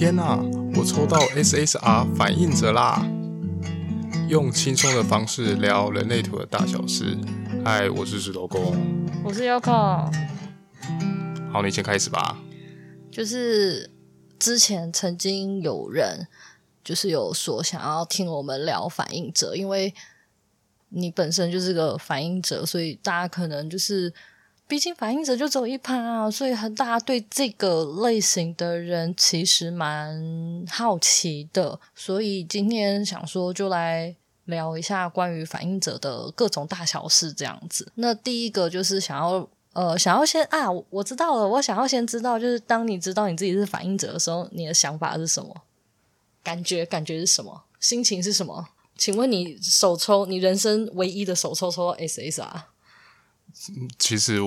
天呐，我抽到 SSR 反应者啦！用轻松的方式聊人类图的大小事。嗨，我是石头公，我是 Yoko。好，你先开始吧。就是之前曾经有人就是有说想要听我们聊反应者，因为你本身就是个反应者，所以大家可能就是。毕竟反应者就走一趴啊，所以很大家对这个类型的人其实蛮好奇的，所以今天想说就来聊一下关于反应者的各种大小事这样子。那第一个就是想要呃想要先啊，我知道了，我想要先知道，就是当你知道你自己是反应者的时候，你的想法是什么？感觉感觉是什么？心情是什么？请问你手抽你人生唯一的手抽抽 SSR？其实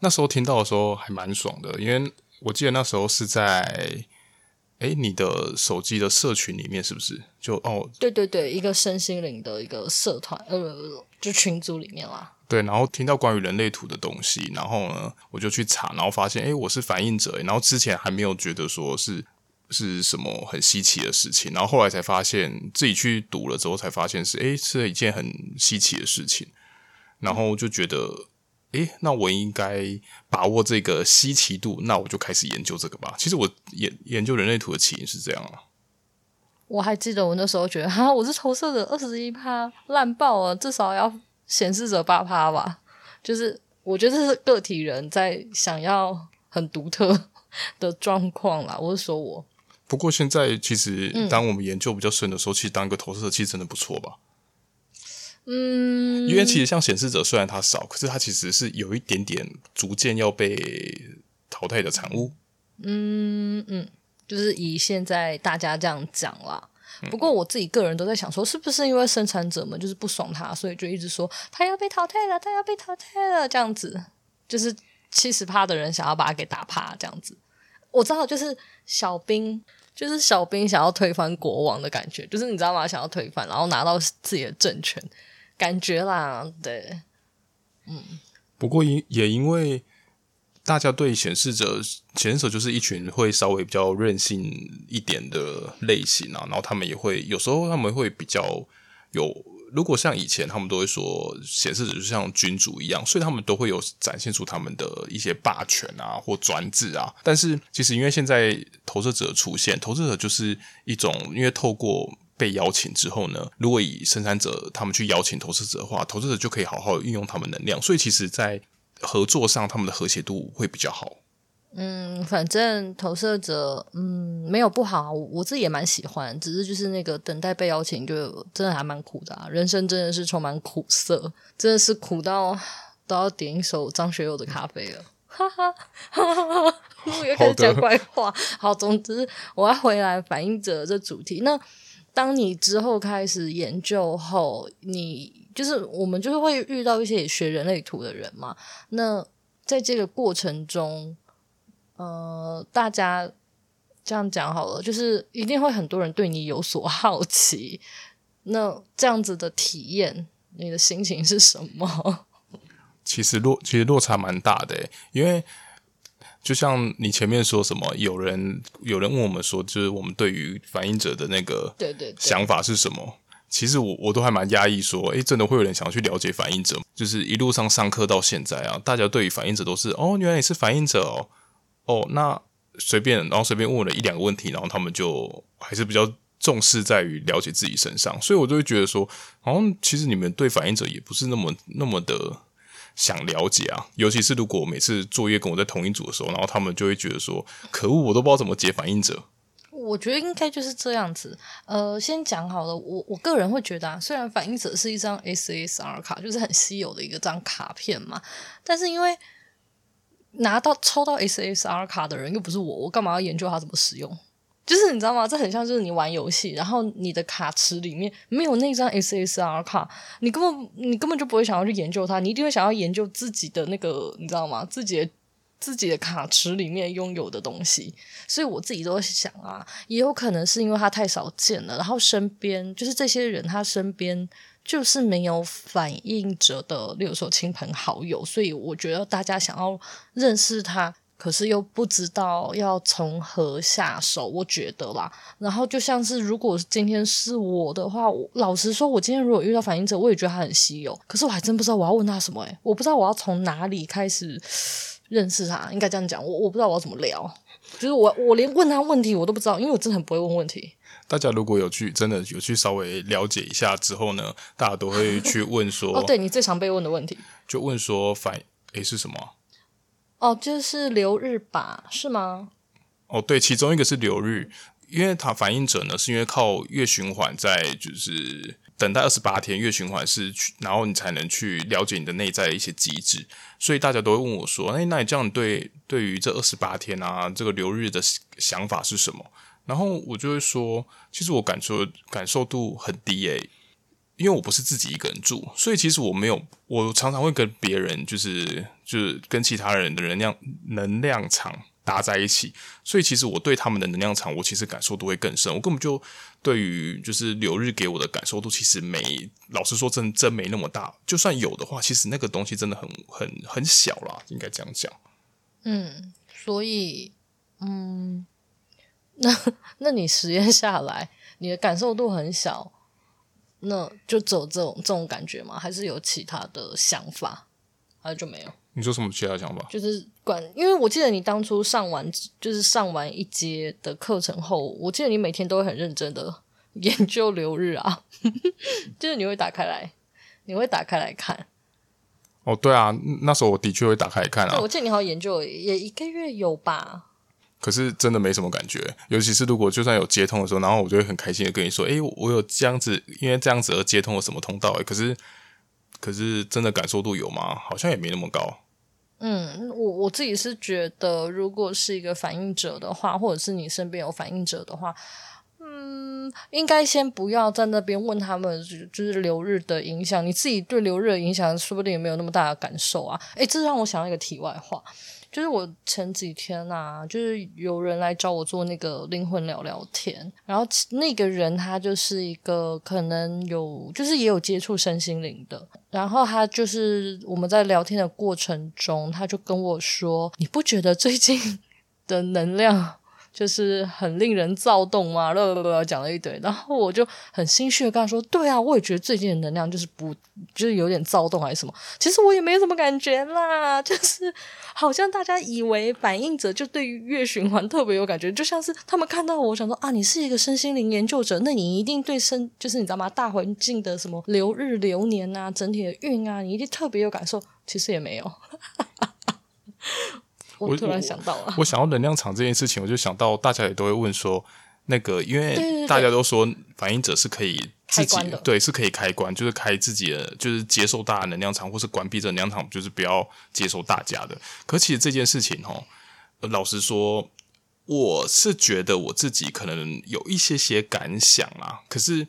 那时候听到的时候还蛮爽的，因为我记得那时候是在诶你的手机的社群里面，是不是？就哦，对对对，一个身心灵的一个社团，呃，就群组里面啦。对，然后听到关于人类图的东西，然后呢，我就去查，然后发现诶我是反应者，然后之前还没有觉得说是是什么很稀奇的事情，然后后来才发现自己去读了之后才发现是诶是一件很稀奇的事情，然后就觉得。诶，那我应该把握这个稀奇度，那我就开始研究这个吧。其实我研研究人类图的起因是这样啊。我还记得我那时候觉得，哈，我是投射者二十一趴烂爆了，至少要显示者八趴吧。就是我觉得这是个体人在想要很独特的状况啦。我是说我。不过现在其实当我们研究比较深的时候，嗯、其实当一个投射者其实真的不错吧。嗯，因为其实像显示者，虽然它少，可是它其实是有一点点逐渐要被淘汰的产物。嗯嗯，就是以现在大家这样讲啦。不过我自己个人都在想说，是不是因为生产者们就是不爽他，所以就一直说他要被淘汰了，他要被淘汰了，这样子，就是七十趴的人想要把他给打趴，这样子。我知道，就是小兵，就是小兵想要推翻国王的感觉，就是你知道吗？想要推翻，然后拿到自己的政权。感觉啦，对，嗯。不过因也因为大家对显示者，显示者就是一群会稍微比较任性一点的类型啊，然后他们也会有时候他们会比较有，如果像以前他们都会说显示者就像君主一样，所以他们都会有展现出他们的一些霸权啊或专制啊。但是其实因为现在投射者出现，投射者就是一种因为透过。被邀请之后呢，如果以生产者他们去邀请投射者的话，投射者就可以好好运用他们能量，所以其实，在合作上，他们的和谐度会比较好。嗯，反正投射者，嗯，没有不好，我自己也蛮喜欢，只是就是那个等待被邀请，就真的还蛮苦的啊。人生真的是充满苦涩，真的是苦到都要点一首张学友的咖啡了。哈哈哈哈哈！我又开始讲怪话。好，总之我要回来反映者这主题那。当你之后开始研究后，你就是我们就是会遇到一些学人类图的人嘛。那在这个过程中，呃，大家这样讲好了，就是一定会很多人对你有所 好奇。那这样子的体验，你的心情是什么？其实落其实落差蛮大的，因为。就像你前面说什么，有人有人问我们说，就是我们对于反应者的那个对对想法是什么？对对对，其实我我都还蛮压抑，说，诶，真的会有人想要去了解反应者？就是一路上上课到现在啊，大家对于反应者都是，哦，原来你是反应者哦，哦，那随便，然后随便问了一两个问题，然后他们就还是比较重视在于了解自己身上，所以我就会觉得说，好像其实你们对反应者也不是那么那么的。想了解啊，尤其是如果每次作业跟我在同一组的时候，然后他们就会觉得说：“可恶，我都不知道怎么解反应者。”我觉得应该就是这样子。呃，先讲好了，我我个人会觉得啊，虽然反应者是一张 SSR 卡，就是很稀有的一个张卡片嘛，但是因为拿到抽到 SSR 卡的人又不是我，我干嘛要研究它怎么使用？就是你知道吗？这很像就是你玩游戏，然后你的卡池里面没有那张 SSR 卡，你根本你根本就不会想要去研究它，你一定会想要研究自己的那个，你知道吗？自己的自己的卡池里面拥有的东西。所以我自己都想啊，也有可能是因为它太少见了，然后身边就是这些人，他身边就是没有反应者的，例如说亲朋好友，所以我觉得大家想要认识他。可是又不知道要从何下手，我觉得啦。然后就像是，如果今天是我的话，我老实说，我今天如果遇到反应者，我也觉得他很稀有。可是我还真不知道我要问他什么，诶，我不知道我要从哪里开始认识他，应该这样讲。我我不知道我要怎么聊，就是我我连问他问题我都不知道，因为我真的很不会问问题。大家如果有去真的有去稍微了解一下之后呢，大家都会去问说，哦，对，你最常被问的问题，就问说反诶是什么？哦，就是流日吧，是吗？哦，对，其中一个是流日，因为它反映者呢，是因为靠月循环在就是等待二十八天，月循环是去，然后你才能去了解你的内在的一些机制，所以大家都会问我说，哎，那你这样对对于这二十八天啊，这个流日的想法是什么？然后我就会说，其实我感受感受度很低诶。因为我不是自己一个人住，所以其实我没有，我常常会跟别人，就是就是跟其他人的能量能量场搭在一起，所以其实我对他们的能量场，我其实感受度会更深。我根本就对于就是流日给我的感受度，其实没，老实说真真没那么大。就算有的话，其实那个东西真的很很很小啦，应该这样讲。嗯，所以嗯，那那你实验下来，你的感受度很小。那就走这种这种感觉吗？还是有其他的想法？还是就没有？你说什么其他想法？就是管，因为我记得你当初上完就是上完一节的课程后，我记得你每天都会很认真的 研究流日啊，就是你会打开来，你会打开来看。哦，对啊，那时候我的确会打开来看啊。对，我记得你好像研究也一个月有吧。可是真的没什么感觉，尤其是如果就算有接通的时候，然后我就会很开心的跟你说：“诶、我有这样子，因为这样子而接通了什么通道。”，可是，可是真的感受度有吗？好像也没那么高。嗯，我我自己是觉得，如果是一个反应者的话，或者是你身边有反应者的话，嗯，应该先不要在那边问他们，就是流日的影响。你自己对流日的影响，说不定也没有那么大的感受啊。诶，这让我想到一个题外话。就是我前几天啊，就是有人来找我做那个灵魂聊聊天，然后那个人他就是一个可能有，就是也有接触身心灵的，然后他就是我们在聊天的过程中，他就跟我说：“你不觉得最近的能量？”就是很令人躁动嘛，啦啦啦讲了一堆，然后我就很心虚的跟他说：“对啊，我也觉得最近的能量就是不，就是有点躁动还是什么。其实我也没什么感觉啦，就是好像大家以为反映者就对于月循环特别有感觉，就像是他们看到我想说啊，你是一个身心灵研究者，那你一定对身就是你知道吗？大环境的什么流日流年啊，整体的运啊，你一定特别有感受。其实也没有。”我突然想到了，我，想到能量场这件事情，我就想到大家也都会问说，那个因为大家都说反应者是可以自己的，对，是可以开关，就是开自己的，就是接受大的能量场，或是关闭这能量场，就是不要接受大家的。可其实这件事情哦，老实说，我是觉得我自己可能有一些些感想啊，可是。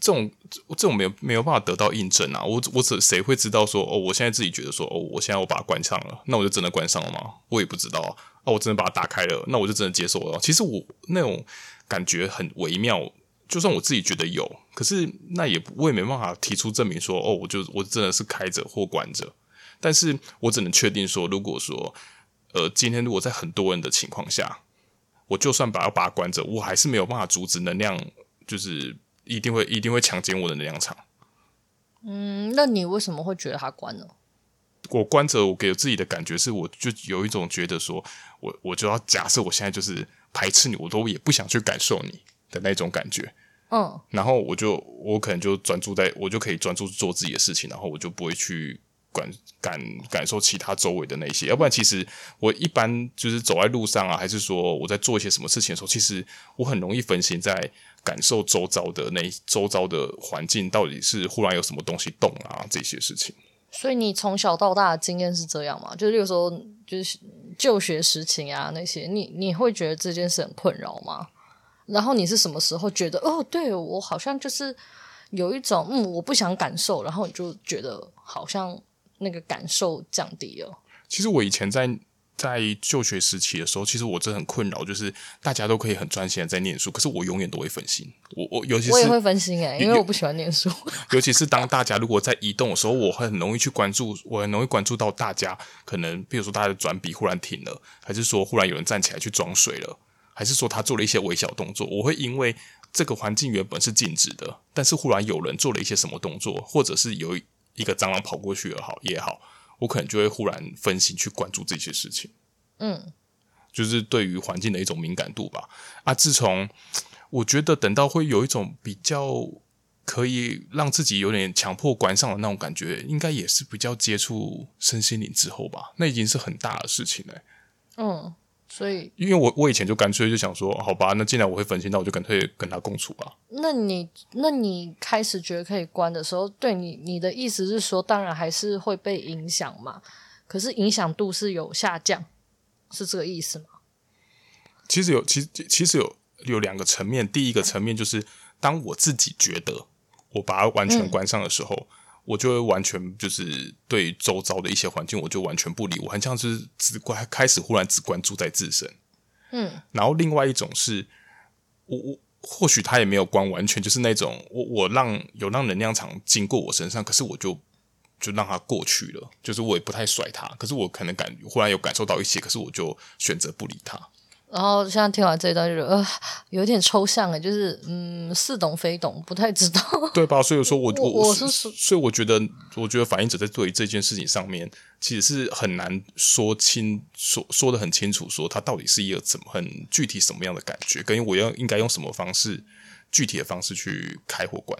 这种这种没有没有办法得到印证啊！我我只谁会知道说哦，我现在自己觉得说哦，我现在我把它关上了，那我就真的关上了吗？我也不知道啊！哦，我真的把它打开了，那我就真的接受了。其实我那种感觉很微妙，就算我自己觉得有，可是那也我也没办法提出证明说哦，我就我真的是开着或关着。但是我只能确定说，如果说呃，今天如果在很多人的情况下，我就算把要把它关着，我还是没有办法阻止能量，就是。一定会一定会强奸我的能量场。嗯，那你为什么会觉得他关了？我关着，我给自己的感觉是，我就有一种觉得说，我我就要假设我现在就是排斥你，我都也不想去感受你的那种感觉。嗯，然后我就我可能就专注在，我就可以专注做自己的事情，然后我就不会去。感感感受其他周围的那些，要不然其实我一般就是走在路上啊，还是说我在做一些什么事情的时候，其实我很容易分心在感受周遭的那周遭的环境到底是忽然有什么东西动啊这些事情。所以你从小到大的经验是这样吗？就是有时候就是就学时情啊那些，你你会觉得这件事很困扰吗？然后你是什么时候觉得哦，对我好像就是有一种嗯我不想感受，然后你就觉得好像。那个感受降低了。其实我以前在在就学时期的时候，其实我真的很困扰，就是大家都可以很专心的在念书，可是我永远都会分心。我我尤其是我也会分心哎，因为我不喜欢念书。尤其是当大家如果在移动的时候，我很容易去关注，我很容易关注到大家可能，比如说大家的转笔忽然停了，还是说忽然有人站起来去装水了，还是说他做了一些微小动作，我会因为这个环境原本是静止的，但是忽然有人做了一些什么动作，或者是有一个蟑螂跑过去也好也好。我可能就会忽然分心去关注这些事情，嗯，就是对于环境的一种敏感度吧。啊，自从我觉得等到会有一种比较可以让自己有点强迫关上的那种感觉，应该也是比较接触身心灵之后吧。那已经是很大的事情了。嗯。所以，因为我我以前就干脆就想说，好吧，那既然我会分心，那我就干脆跟他共处吧。那你那你开始觉得可以关的时候，对你你的意思是说，当然还是会被影响嘛？可是影响度是有下降，是这个意思吗？其实有，其实其实有有两个层面。第一个层面就是，当我自己觉得我把它完全关上的时候。嗯我就会完全就是对周遭的一些环境，我就完全不理，我很像是只关开始忽然只关注在自身，嗯，然后另外一种是，我我或许他也没有关完全，就是那种我我让有让能量场经过我身上，可是我就就让它过去了，就是我也不太甩他，可是我可能感忽然有感受到一些，可是我就选择不理他。然后现在听完这一段，就觉得呃有点抽象哎，就是嗯似懂非懂，不太知道，对吧？所以说我我我是所以我觉得，我觉得反应者在对于这件事情上面，其实是很难说清说说的很清楚，说他到底是一个怎么很具体什么样的感觉，跟我要应该用什么方式具体的方式去开火关。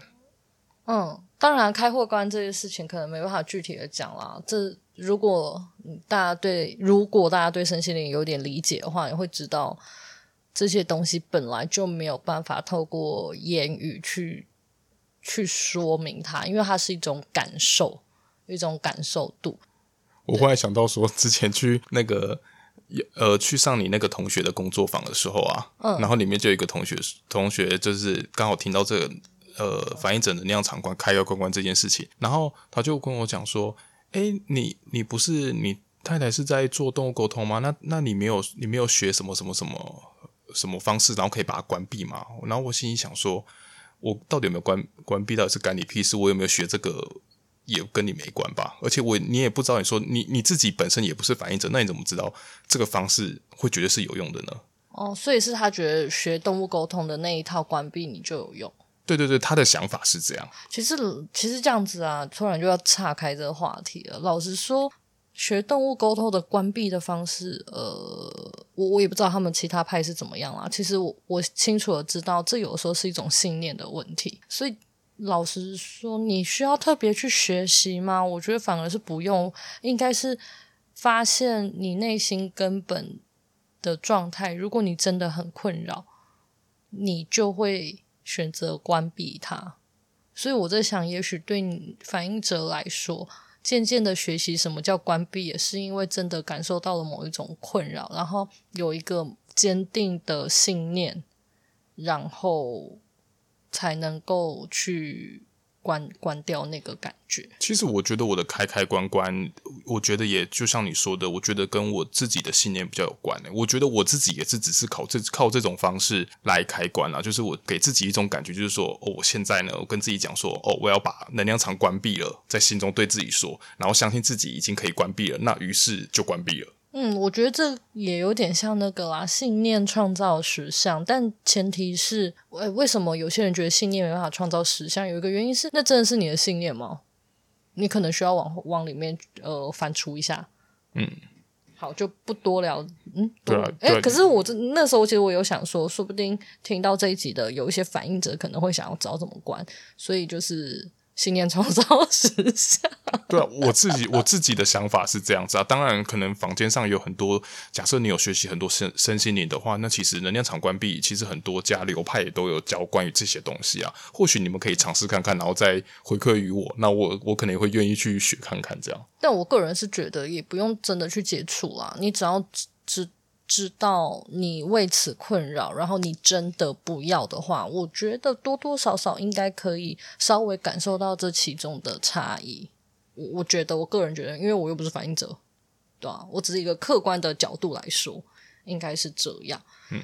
嗯，当然开或关这些事情可能没办法具体的讲啦，这。如果大家对如果大家对身心灵有点理解的话，你会知道这些东西本来就没有办法透过言语去去说明它，因为它是一种感受，一种感受度。我忽然想到说，之前去那个呃去上你那个同学的工作坊的时候啊，嗯，然后里面就有一个同学同学就是刚好听到这个呃反映者能量场关开要关关这件事情，然后他就跟我讲说。哎，你你不是你太太是在做动物沟通吗？那那你没有你没有学什么什么什么什么方式，然后可以把它关闭吗？然后我心里想说，我到底有没有关关闭？到底是干你屁事？我有没有学这个也跟你没关吧？而且我你也不知道，你说你你自己本身也不是反映者，那你怎么知道这个方式会觉得是有用的呢？哦，所以是他觉得学动物沟通的那一套关闭你就有用。对对对，他的想法是这样。其实，其实这样子啊，突然就要岔开这个话题了。老实说，学动物沟通的关闭的方式，呃，我我也不知道他们其他派是怎么样啦。其实我我清楚的知道，这有的时候是一种信念的问题。所以，老实说，你需要特别去学习吗？我觉得反而是不用，应该是发现你内心根本的状态。如果你真的很困扰，你就会。选择关闭它，所以我在想，也许对你反应者来说，渐渐的学习什么叫关闭，也是因为真的感受到了某一种困扰，然后有一个坚定的信念，然后才能够去。关关掉那个感觉。其实我觉得我的开开关关，我觉得也就像你说的，我觉得跟我自己的信念比较有关。我觉得我自己也是只是靠这靠这种方式来开关啊，就是我给自己一种感觉，就是说，哦，我现在呢，我跟自己讲说，哦，我要把能量场关闭了，在心中对自己说，然后相信自己已经可以关闭了，那于是就关闭了。嗯，我觉得这也有点像那个啦，信念创造实相，但前提是，为为什么有些人觉得信念没办法创造实相？有一个原因是，那真的是你的信念吗？你可能需要往往里面呃反刍一下。嗯，好，就不多聊。嗯，对啊。哎、欸，可是我这那时候其实我有想说，说不定听到这一集的有一些反应者可能会想要找怎么关，所以就是。信念创造实相。对啊，我自己我自己的想法是这样子啊。当然，可能房间上有很多，假设你有学习很多身身心灵的话，那其实能量场关闭，其实很多家流派也都有教关于这些东西啊。或许你们可以尝试看看，然后再回馈于我。那我我可能也会愿意去学看看这样。但我个人是觉得，也不用真的去接触啦。你只要知。知道你为此困扰，然后你真的不要的话，我觉得多多少少应该可以稍微感受到这其中的差异。我我觉得，我个人觉得，因为我又不是反应者，对吧、啊？我只是一个客观的角度来说，应该是这样。嗯。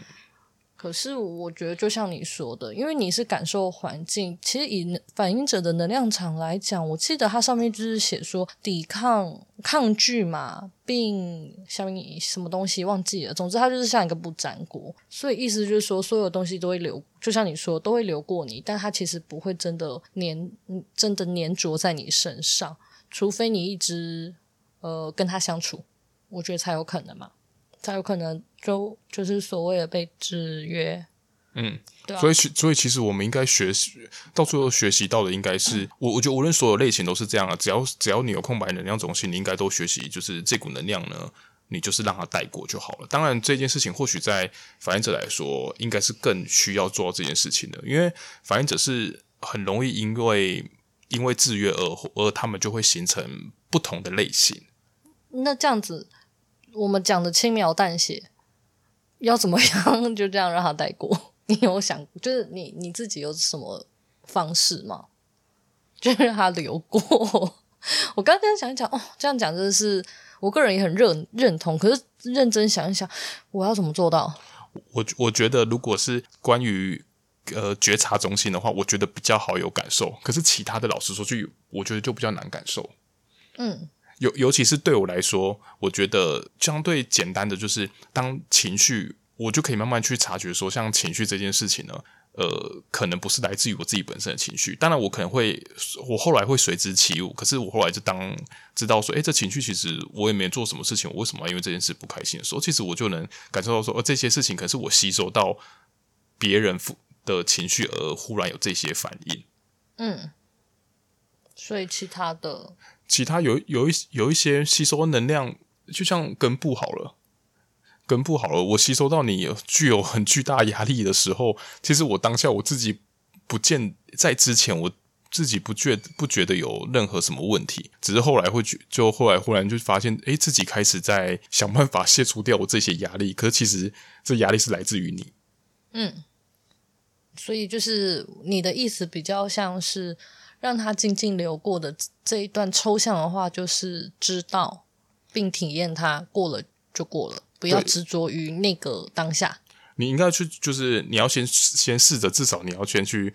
可是我觉得，就像你说的，因为你是感受环境，其实以反映者的能量场来讲，我记得它上面就是写说抵抗、抗拒嘛，并下面什么东西忘记了。总之，它就是像一个不粘锅，所以意思就是说，所有东西都会流，就像你说，都会流过你，但它其实不会真的粘，真的粘着在你身上，除非你一直呃跟他相处，我觉得才有可能嘛。才有可能就就是所谓的被制约，嗯，对啊，所以所以其实我们应该学习到最后学习到的应该是，嗯、我我觉得无论所有类型都是这样啊，只要只要你有空白能量中心，你应该都学习，就是这股能量呢，你就是让它带过就好了。当然这件事情或许在反应者来说，应该是更需要做到这件事情的，因为反应者是很容易因为因为制约而而他们就会形成不同的类型。那这样子。我们讲的轻描淡写，要怎么样 就这样让他带过？你有想，就是你你自己有什么方式吗？就让他流过。我刚刚想一想，哦，这样讲真的是我个人也很认认同。可是认真想一想，我要怎么做到？我我觉得，如果是关于呃觉察中心的话，我觉得比较好有感受。可是其他的，老实说，句我觉得就比较难感受。嗯。尤尤其是对我来说，我觉得相对简单的就是，当情绪，我就可以慢慢去察觉说，像情绪这件事情呢，呃，可能不是来自于我自己本身的情绪。当然，我可能会，我后来会随之起舞。可是我后来就当知道说，诶，这情绪其实我也没做什么事情，我为什么要因为这件事不开心的时候，其实我就能感受到说，呃，这些事情可是我吸收到别人的情绪而忽然有这些反应。嗯，所以其他的。其他有有一有一些吸收能量，就像根部好了，根部好了，我吸收到你具有很巨大压力的时候，其实我当下我自己不见在之前我自己不觉不觉得有任何什么问题，只是后来会觉就后来忽然就发现，诶，自己开始在想办法卸除掉我这些压力，可是其实这压力是来自于你，嗯，所以就是你的意思比较像是。让它静静流过的这一段抽象的话，就是知道并体验它，过了就过了，不要执着于那个当下。你应该去，就是你要先先试着，至少你要先去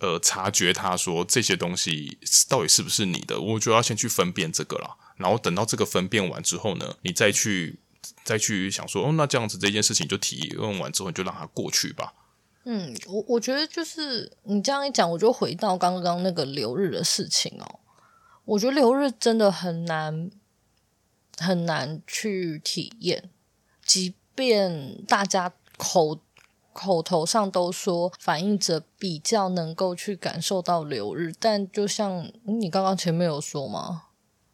呃察觉他，说这些东西到底是不是你的，我就要先去分辨这个了。然后等到这个分辨完之后呢，你再去再去想说，哦，那这样子这件事情就体验完之后，你就让它过去吧。嗯，我我觉得就是你这样一讲，我就回到刚刚那个流日的事情哦。我觉得流日真的很难很难去体验，即便大家口口头上都说反映者比较能够去感受到流日，但就像你刚刚前面有说嘛，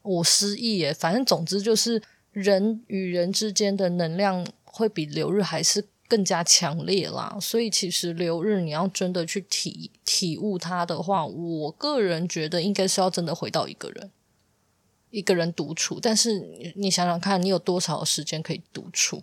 我失忆耶。反正总之就是人与人之间的能量会比流日还是。更加强烈啦，所以其实留日你要真的去体体悟它的话，我个人觉得应该是要真的回到一个人，一个人独处。但是你想想看，你有多少时间可以独处？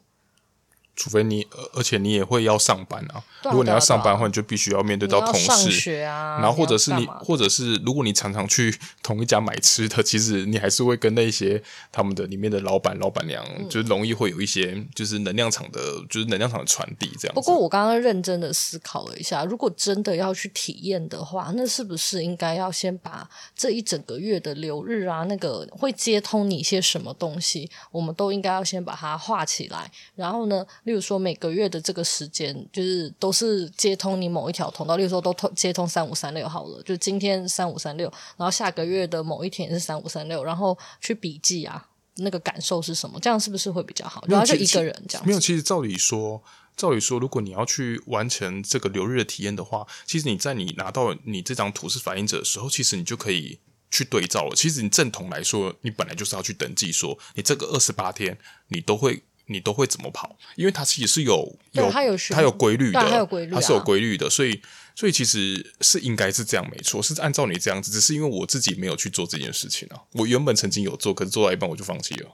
除非你，而且你也会要上班啊。如果你要上班的话，你就必须要面对到同事。上学啊。然后或者是你，或者是如果你常常去同一家买吃的，其实你还是会跟那些他们的里面的老板、老板娘，就是容易会有一些就是能量场的，就是能量场的传递这样。不过我刚刚认真的思考了一下，如果真的要去体验的话，那是不是应该要先把这一整个月的流日啊，那个会接通你一些什么东西，我们都应该要先把它画起来，然后呢？例如说，每个月的这个时间，就是都是接通你某一条通道。例如说，都通接通三五三六好了，就今天三五三六，然后下个月的某一天也是三五三六，然后去笔记啊，那个感受是什么？这样是不是会比较好？然后就一个人这样。没有，其实照理说，照理说，如果你要去完成这个流日的体验的话，其实你在你拿到你这张图是反映者的时候，其实你就可以去对照了。其实你正统来说，你本来就是要去登记说，你这个二十八天你都会。你都会怎么跑？因为它其实是有有它有它有规律的，它有规律，它是有规律的，所以所以其实是应该是这样没错，是按照你这样子，只是因为我自己没有去做这件事情啊。我原本曾经有做，可是做到一半我就放弃了。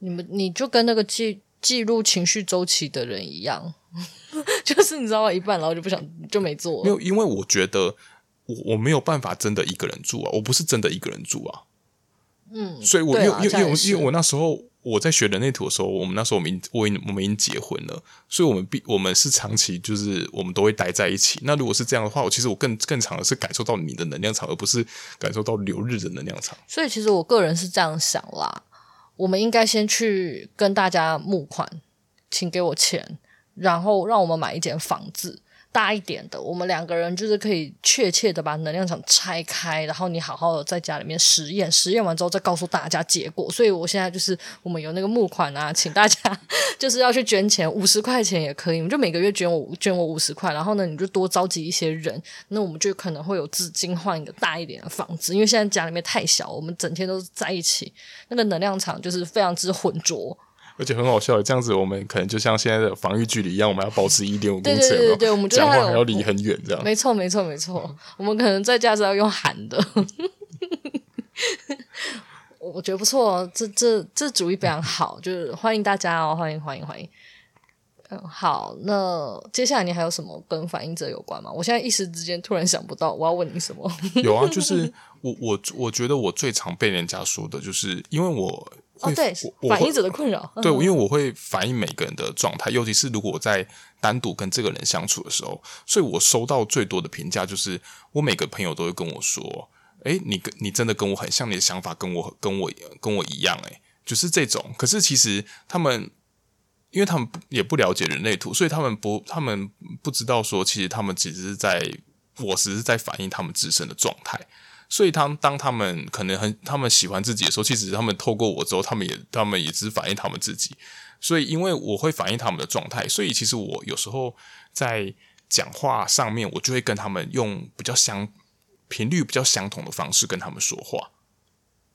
你们你就跟那个记记录情绪周期的人一样，就是你知道吗？一半然后就不想就没做。没有，因为我觉得我我没有办法真的一个人住啊，我不是真的一个人住啊。嗯，所以我因为因为因为因为我那时候。我在学人类图的时候，我们那时候我们已经我我们已经结婚了，所以我们必我们是长期就是我们都会待在一起。那如果是这样的话，我其实我更更长的是感受到你的能量场，而不是感受到流日的能量场。所以其实我个人是这样想啦，我们应该先去跟大家募款，请给我钱，然后让我们买一间房子。大一点的，我们两个人就是可以确切的把能量场拆开，然后你好好的在家里面实验，实验完之后再告诉大家结果。所以我现在就是我们有那个募款啊，请大家 就是要去捐钱，五十块钱也可以，我们就每个月捐我捐我五十块，然后呢，你就多召集一些人，那我们就可能会有资金换一个大一点的房子，因为现在家里面太小，我们整天都是在一起，那个能量场就是非常之浑浊。而且很好笑，这样子我们可能就像现在的防御距离一样，我们要保持一点五公尺，对对对对，我们讲话还要离很远，这样。没错没错没错，我们可能在家是要用喊的。我觉得不错，这这这主意非常好，就是欢迎大家哦，欢迎欢迎欢迎。嗯，好，那接下来你还有什么跟反应者有关吗？我现在一时之间突然想不到，我要问你什么？有啊，就是我我我觉得我最常被人家说的就是因为我。哦，对，反映者的困扰。对，因为我会反映每个人的状态，尤其是如果我在单独跟这个人相处的时候，所以我收到最多的评价就是，我每个朋友都会跟我说：“哎，你跟你真的跟我很像，你的想法跟我跟我跟我一样。”哎，就是这种。可是其实他们，因为他们也不了解人类图，所以他们不，他们不知道说，其实他们只是在，我只是在反映他们自身的状态。所以，当当他们可能很他们喜欢自己的时候，其实他们透过我之后，他们也他们也只反映他们自己。所以，因为我会反映他们的状态，所以其实我有时候在讲话上面，我就会跟他们用比较相频率比较相同的方式跟他们说话。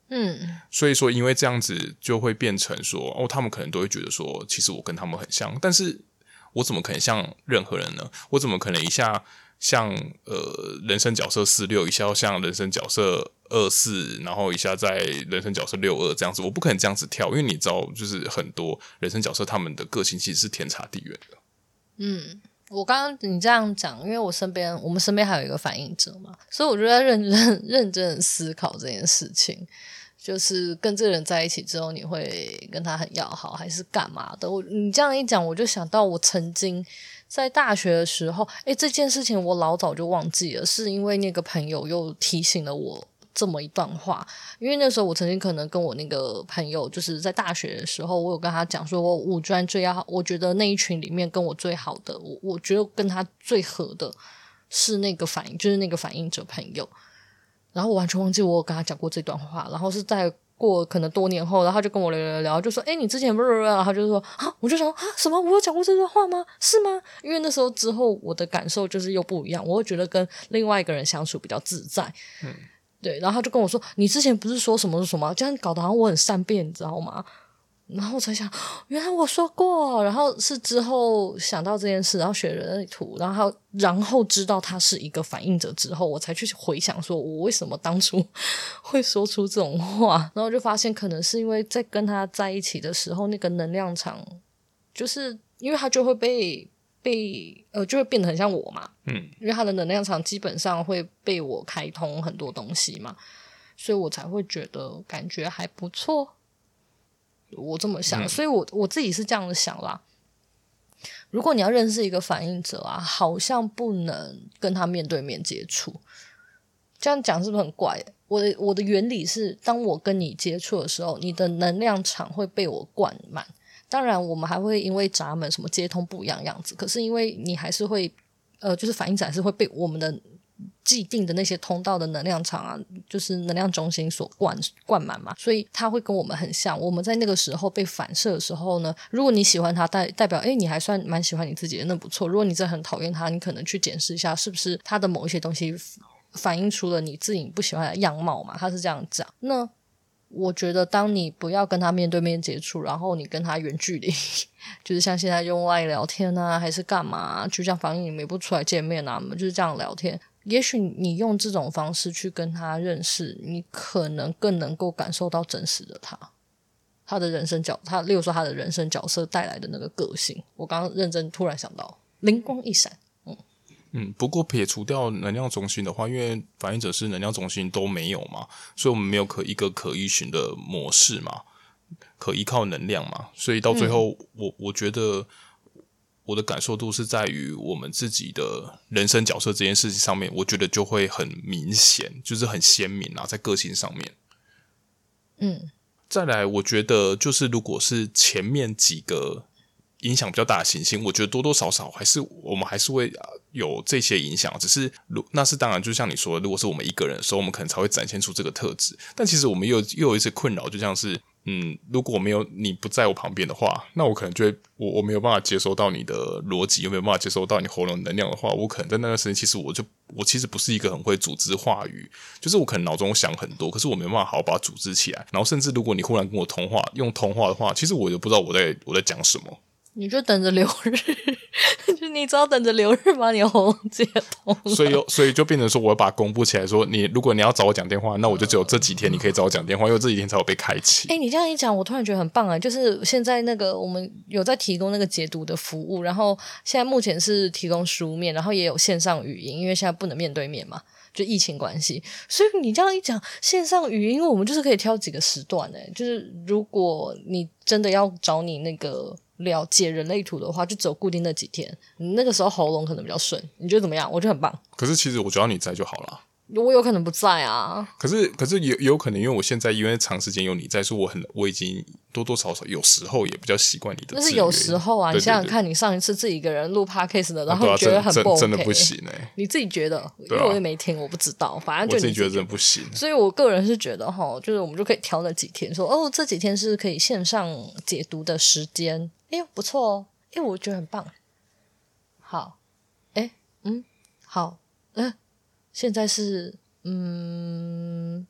嗯，所以说，因为这样子就会变成说，哦，他们可能都会觉得说，其实我跟他们很像，但是我怎么可能像任何人呢？我怎么可能一下？像呃，人生角色四六一下，像人生角色二四，然后一下在人生角色六二这样子，我不可能这样子跳，因为你知道，就是很多人生角色他们的个性其实是天差地远的。嗯，我刚刚你这样讲，因为我身边我们身边还有一个反映者嘛，所以我就在认真 认真思考这件事情，就是跟这个人在一起之后，你会跟他很要好，还是干嘛的？我你这样一讲，我就想到我曾经。在大学的时候，诶，这件事情我老早就忘记了，是因为那个朋友又提醒了我这么一段话。因为那时候我曾经可能跟我那个朋友，就是在大学的时候，我有跟他讲说，我五专最要，我觉得那一群里面跟我最好的，我我觉得跟他最合的是那个反应，就是那个反应者朋友。然后我完全忘记我有跟他讲过这段话，然后是在。过可能多年后，然后他就跟我聊聊聊，就说：“哎，你之前不是……”然后就说：“啊，我就想啊，什么？我有讲过这段话吗？是吗？因为那时候之后，我的感受就是又不一样，我会觉得跟另外一个人相处比较自在。嗯，对。然后他就跟我说：‘你之前不是说什么什么？这样搞得好像我很善变，你知道吗？’”然后我才想，原来我说过。然后是之后想到这件事，然后学人类图，然后然后知道他是一个反应者之后，我才去回想，说我为什么当初 会说出这种话。然后就发现，可能是因为在跟他在一起的时候，那个能量场，就是因为他就会被被呃，就会变得很像我嘛。嗯，因为他的能量场基本上会被我开通很多东西嘛，所以我才会觉得感觉还不错。我这么想，嗯、所以我我自己是这样的想啦。如果你要认识一个反应者啊，好像不能跟他面对面接触。这样讲是不是很怪？我的我的原理是，当我跟你接触的时候，你的能量场会被我灌满。当然，我们还会因为闸门什么接通不一样样子，可是因为你还是会，呃，就是反应者还是会被我们的。既定的那些通道的能量场啊，就是能量中心所灌灌满嘛，所以他会跟我们很像。我们在那个时候被反射的时候呢，如果你喜欢他，代代表诶，你还算蛮喜欢你自己的，那不错。如果你真的很讨厌他，你可能去检视一下，是不是他的某一些东西反映出了你自己不喜欢的样貌嘛？他是这样讲。那我觉得，当你不要跟他面对面接触，然后你跟他远距离，就是像现在用外聊天啊，还是干嘛？就像防疫，你们也不出来见面啊，我们就是这样聊天。也许你用这种方式去跟他认识，你可能更能够感受到真实的他，他的人生角，他例如说他的人生角色带来的那个个性。我刚刚认真突然想到，灵光一闪，嗯嗯。不过撇除掉能量中心的话，因为反应者是能量中心都没有嘛，所以我们没有可一个可依循的模式嘛。可依靠能量嘛，所以到最后，嗯、我我觉得我的感受度是在于我们自己的人生角色这件事情上面，我觉得就会很明显，就是很鲜明啊，在个性上面。嗯，再来，我觉得就是如果是前面几个影响比较大的行星，我觉得多多少少还是我们还是会有这些影响，只是如那是当然，就像你说的，如果是我们一个人的时候，我们可能才会展现出这个特质。但其实我们又又有一些困扰，就像是。嗯，如果没有你不在我旁边的话，那我可能就会我我没有办法接收到你的逻辑，又没有办法接收到你喉咙能量的话，我可能在那段时间，其实我就我其实不是一个很会组织话语，就是我可能脑中想很多，可是我没办法好好把它组织起来。然后甚至如果你忽然跟我通话，用通话的话，其实我也不知道我在我在讲什么。你就等着留日，就你只要等着留日把你喉咙接通。所以，所以就变成说，我要把它公布起来，说你如果你要找我讲电话，那我就只有这几天你可以找我讲电话，因为这几天才有被开启。哎、欸，你这样一讲，我突然觉得很棒啊！就是现在那个我们有在提供那个解读的服务，然后现在目前是提供书面，然后也有线上语音，因为现在不能面对面嘛，就疫情关系。所以你这样一讲线上语音，我们就是可以挑几个时段哎，就是如果你真的要找你那个。了解人类图的话，就只有固定那几天，你那个时候喉咙可能比较顺，你觉得怎么样？我觉得很棒。可是其实我只要你在就好了。我有可能不在啊。可是可是有有可能，因为我现在因为长时间有你在，说我很我已经多多少少有时候也比较习惯你的。但是有时候啊，对对对，你想想看，你上一次自己一个人录 podcast 的，然后觉得很不 OK，真的不行哎、欸。你自己觉得？因为我也没听，我不知道。反正就你自己觉得真的不行。所以我个人是觉得哈，就是我们就可以挑那几天，说哦，这几天是可以线上解读的时间。哎呦，不错哦！哎，我觉得很棒。好，哎，嗯，好，嗯，现在是，嗯，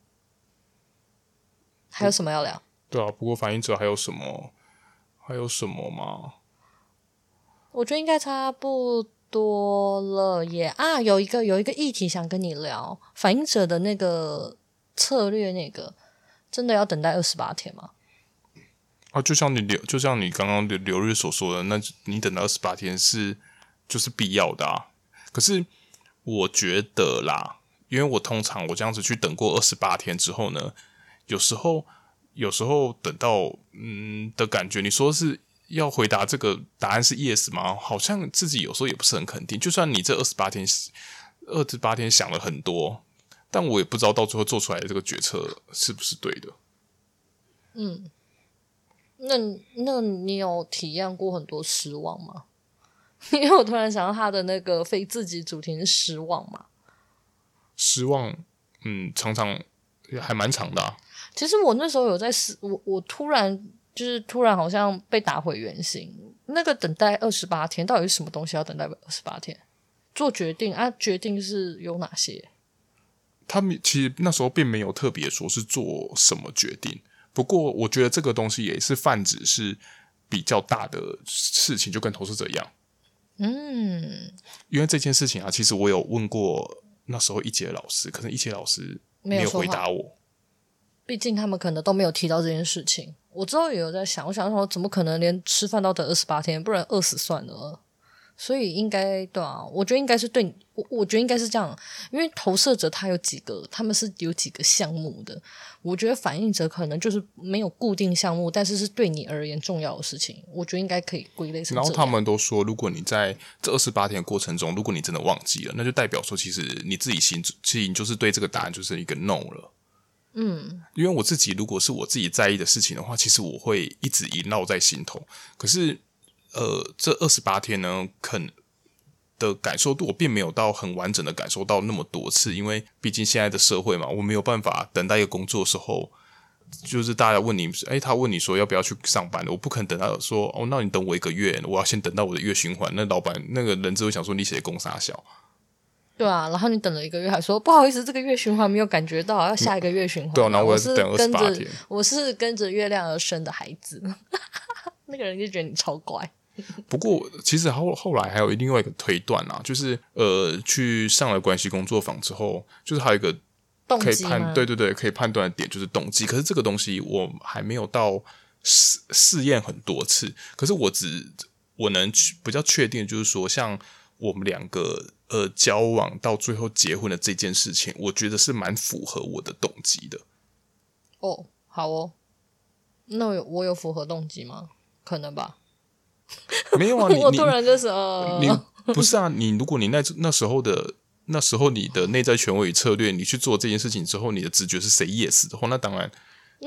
还有什么要聊？对啊，不过反应者还有什么？还有什么吗？我觉得应该差不多了耶。啊，有一个有一个议题想跟你聊，反应者的那个策略，那个真的要等待二十八天吗？啊，就像你刘，就像你刚刚刘刘日所说的，那你等到二十八天是就是必要的啊。可是我觉得啦，因为我通常我这样子去等过二十八天之后呢，有时候有时候等到嗯的感觉，你说是要回答这个答案是 yes 吗？好像自己有时候也不是很肯定。就算你这二十八天二十八天想了很多，但我也不知道到最后做出来的这个决策是不是对的。嗯。那那你有体验过很多失望吗？因为我突然想到他的那个非自己主题是失望嘛。失望，嗯，常常还蛮长的啊。其实我那时候有在思，我我突然就是突然好像被打回原形。那个等待二十八天，到底是什么东西要等待二十八天？做决定啊？决定是有哪些？他们其实那时候并没有特别说是做什么决定。不过，我觉得这个东西也是泛指是比较大的事情，就跟投资者一样。嗯，因为这件事情啊，其实我有问过那时候一节老师，可是一节老师没有回答我。毕竟他们可能都没有提到这件事情。我之后也有在想，我想说，怎么可能连吃饭都等二十八天？不然饿死算了。所以应该对啊，我觉得应该是对你，我我觉得应该是这样，因为投射者他有几个，他们是有几个项目的。我觉得反应者可能就是没有固定项目，但是是对你而言重要的事情。我觉得应该可以归类成。然后他们都说，如果你在这二十八天的过程中，如果你真的忘记了，那就代表说，其实你自己心其实你就是对这个答案就是一个 no 了。嗯，因为我自己如果是我自己在意的事情的话，其实我会一直萦绕在心头。可是。呃，这二十八天呢，肯的感受度我并没有到很完整的感受到那么多次，因为毕竟现在的社会嘛，我没有办法等待一个工作的时候，就是大家问你，哎，他问你说要不要去上班，我不可能等他说，哦，那你等我一个月，我要先等到我的月循环，那老板那个人就会想说你写的工三小，对啊，然后你等了一个月，还说不好意思，这个月循环没有感觉到，要下一个月循环，对啊，然后我是等二十八天，我是跟着月亮而生的孩子，那个人就觉得你超乖。不过，其实后后来还有另外一个推断啊，就是呃，去上了关系工作坊之后，就是还有一个可以判，对对对，可以判断的点就是动机。可是这个东西我还没有到试试验很多次，可是我只我能比较确定，就是说，像我们两个呃交往到最后结婚的这件事情，我觉得是蛮符合我的动机的。哦，好哦。那我有我有符合动机吗？可能吧。没有啊，你 我突然就是呃，你不是啊，你如果你那那时候的那时候你的内在权威与策略，你去做这件事情之后，你的直觉是 say yes 的话，那当然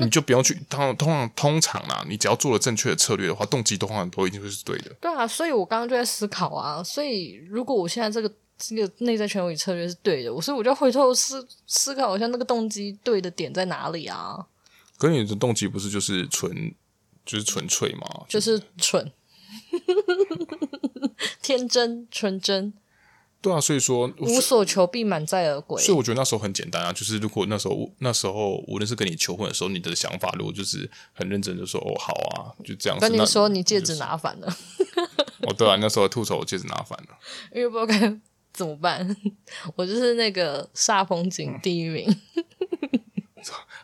你就不用去。通通常通常啊，你只要做了正确的策略的话，动机通常都一定会是对的。对啊，所以我刚刚就在思考啊，所以如果我现在这个这个内在权威与策略是对的，我所以我就回头思思考一下那个动机对的点在哪里啊？可是你的动机不是就是纯就是纯粹吗？就是蠢。天真纯真，对啊，所以说无所求必满载而归。所以我觉得那时候很简单啊，就是如果那时候那时候无论是跟你求婚的时候，你的想法如果就是很认真的说哦好啊，就这样。跟你说你戒指拿反了，哦对啊，那时候吐槽我戒指拿反了，因为不知道该怎么办，我就是那个煞风景第一名。嗯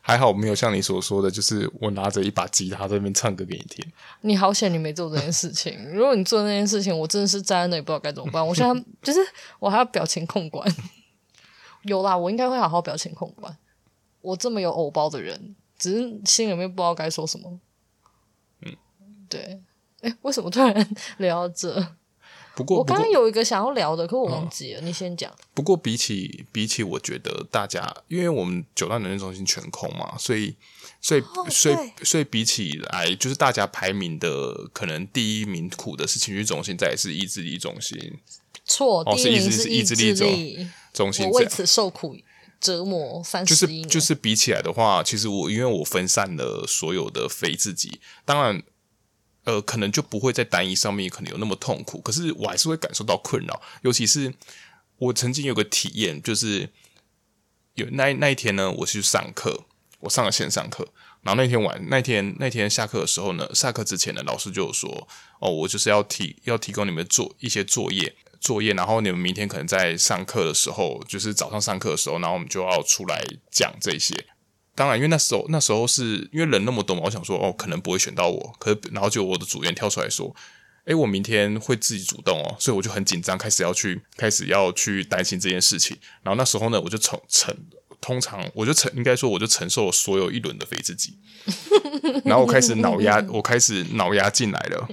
还好没有像你所说的，就是我拿着一把吉他在那边唱歌给你听。你好险你没做这件事情，如果你做那件事情，我真的是站在那里不知道该怎么办。我现在就是我还要表情控管，有啦，我应该会好好表情控管。我这么有偶包的人，只是心里面不知道该说什么。嗯，对，哎，为什么突然聊到这？不过，我刚刚有一个想要聊的，可我忘记了。嗯、你先讲。不过比起比起，我觉得大家，因为我们九大能量中心全空嘛，所以所以、哦、所以所以比起来，就是大家排名的可能第一名苦的是情绪中心，再是意志力中心。错，哦，第一名是意志力中中心，我为此受苦折磨三十一年。就是就是比起来的话，其实我因为我分散了所有的非自己，当然。呃，可能就不会在单一上面可能有那么痛苦，可是我还是会感受到困扰。尤其是我曾经有个体验，就是有那那一天呢，我去上课，我上了线上课，然后那天晚那天那天下课的时候呢，下课之前呢，老师就说：“哦，我就是要提要提供你们做一些作业作业，然后你们明天可能在上课的时候，就是早上上课的时候，然后我们就要出来讲这些。”当然，因为那时候那时候是因为人那么多嘛，我想说哦，可能不会选到我。可是然后就我的组员跳出来说：“诶，我明天会自己主动哦。”所以我就很紧张，开始要去开始要去担心这件事情。然后那时候呢，我就承承，通常我就承应该说我就承受所有一轮的非自己。然后我开始脑压，我开始脑压进来了。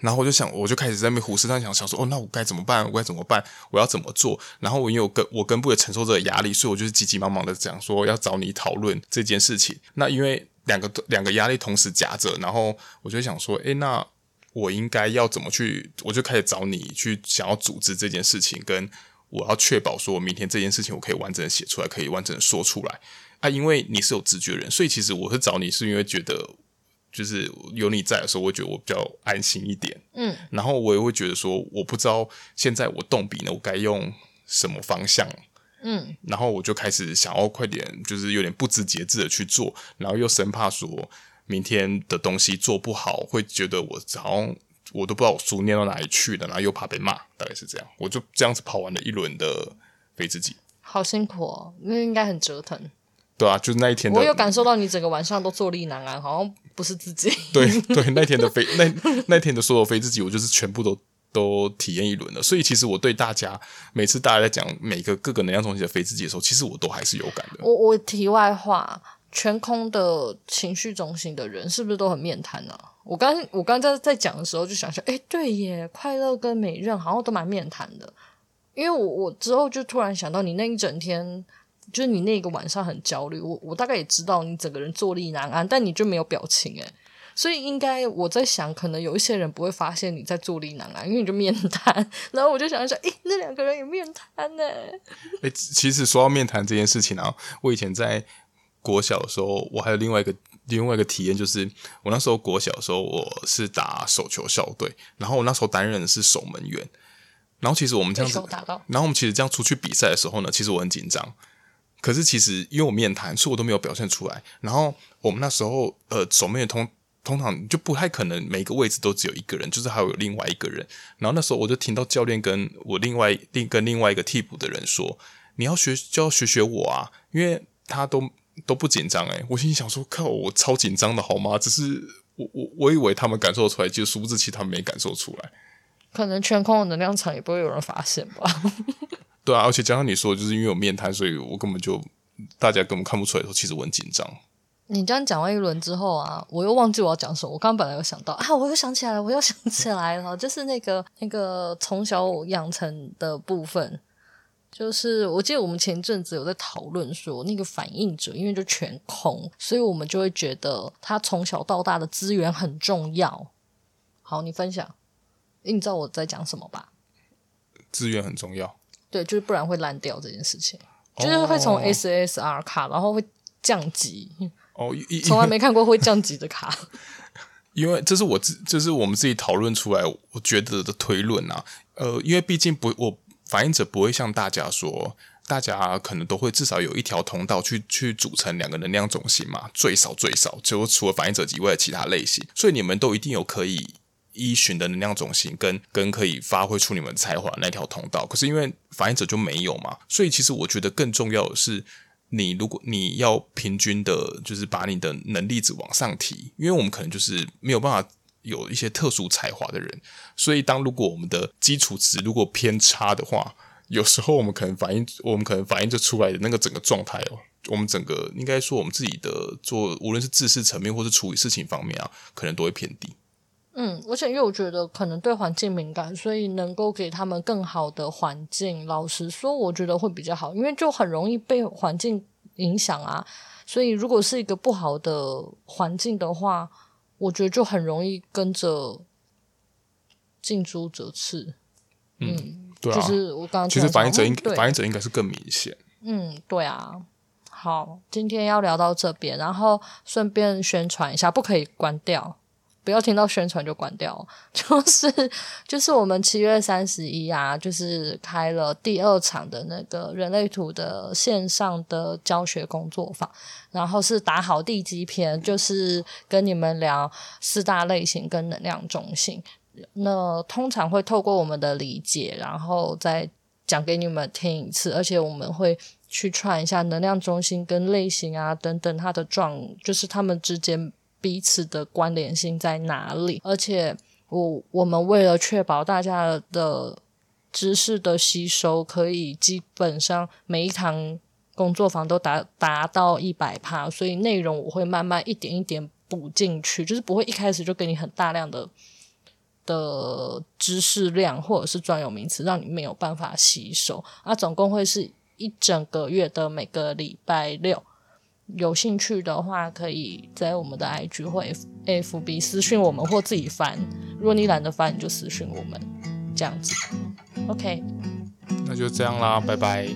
然后我就想，我就开始在那胡思乱想，想说，哦，那我该怎么办？我该怎么办？我要怎么做？然后我因为我根我根部也承受这个压力，所以我就是急急忙忙的讲说要找你讨论这件事情。那因为两个两个压力同时夹着，然后我就想说，诶，那我应该要怎么去？我就开始找你去想要组织这件事情，跟我要确保说我明天这件事情我可以完整的写出来，可以完整的说出来啊。因为你是有直觉人，所以其实我是找你是因为觉得。就是有你在的时候，我会觉得我比较安心一点。嗯，然后我也会觉得说，我不知道现在我动笔呢，我该用什么方向。嗯，然后我就开始想要快点，就是有点不知节制的去做，然后又生怕说明天的东西做不好，会觉得我好像我都不知道我书念到哪里去了，然后又怕被骂，大概是这样。我就这样子跑完了一轮的非自己，好辛苦哦，那应该很折腾。对啊，就是那一天的，我有感受到你整个晚上都坐立难安，好像不是自己。对对，那天的飞那那天的所有飞自己，我就是全部都都体验一轮了。所以其实我对大家每次大家在讲每个各个能量中心的飞自己的时候，其实我都还是有感的。我我题外话，全空的情绪中心的人是不是都很面瘫呢、啊？我刚我刚在在讲的时候就想想，哎，对耶，快乐跟美任好像都蛮面瘫的。因为我我之后就突然想到，你那一整天。就是你那个晚上很焦虑，我我大概也知道你整个人坐立难安，但你就没有表情诶，所以应该我在想，可能有一些人不会发现你在坐立难安，因为你就面瘫。然后我就想一想，诶，那两个人也面瘫呢？诶，其实说到面瘫这件事情啊，我以前在国小的时候，我还有另外一个另外一个体验，就是我那时候国小的时候，我是打手球校队，然后我那时候担任的是守门员，然后其实我们这样子，然后我们其实这样出去比赛的时候呢，其实我很紧张。可是其实因为我面瘫，所以我都没有表现出来。然后我们那时候，呃，守门员通通常就不太可能每个位置都只有一个人，就是还有另外一个人。然后那时候我就听到教练跟我另外另跟另外一个替补的人说：“你要学就要学学我啊，因为他都都不紧张。”诶，我心想说：“靠，我超紧张的好吗？”只是我我我以为他们感受出来，就殊不知其他没感受出来。可能全空的能量场也不会有人发现吧。对啊，而且加上你说，就是因为有面瘫，所以我根本就大家根本看不出来说，其实我很紧张。你这样讲完一轮之后啊，我又忘记我要讲什么。我刚刚本来有想到啊，我又想起来了，我又想起来了，就是那个那个从小养成的部分。就是我记得我们前阵子有在讨论说，那个反应者因为就全空，所以我们就会觉得他从小到大的资源很重要。好，你分享，你知道我在讲什么吧？资源很重要，对，就是不然会烂掉这件事情，就是会从 SSR 卡，然后会降级。哦，从来没看过会降级的卡。因为这是我自，这是我们自己讨论出来，我觉得的推论啊。呃，因为毕竟不我。反映者不会像大家说，大家可能都会至少有一条通道去去组成两个能量中心嘛，最少最少就除了反映者以外的其他类型，所以你们都一定有可以依循的能量中心跟跟可以发挥出你们才华那条通道。可是因为反映者就没有嘛，所以其实我觉得更重要的是，你如果你要平均的，就是把你的能力值往上提，因为我们可能就是没有办法。有一些特殊才华的人，所以当如果我们的基础值如果偏差的话，有时候我们可能反映，我们可能反映就出来的那个整个状态哦，我们整个应该说我们自己的做，无论是知识层面或是处理事情方面啊，可能都会偏低。嗯，而且因为我觉得可能对环境敏感，所以能够给他们更好的环境，老实说，我觉得会比较好，因为就很容易被环境影响啊。所以如果是一个不好的环境的话，我觉得就很容易跟着近朱者赤，嗯，嗯对啊，就是我刚刚其实反应者应反应者应该是更明显，嗯，对啊。好，今天要聊到这边，然后顺便宣传一下，不可以关掉。不要听到宣传就关掉，就是就是我们七月三十一啊，就是开了第二场的那个人类图的线上的教学工作坊，然后是打好地基篇，就是跟你们聊四大类型跟能量中心。那通常会透过我们的理解，然后再讲给你们听一次，而且我们会去串一下能量中心跟类型啊等等它的状，就是他们之间。彼此的关联性在哪里？而且我我们为了确保大家的知识的吸收，可以基本上每一堂工作坊都达达到一百趴，所以内容我会慢慢一点一点补进去，就是不会一开始就给你很大量的的知识量或者是专有名词，让你没有办法吸收。啊，总共会是一整个月的每个礼拜六。有兴趣的话，可以在我们的 IG 或 F F B 私讯我们，或自己翻。如果你懒得翻，你就私讯我们，这样子。OK，那就这样啦，拜拜。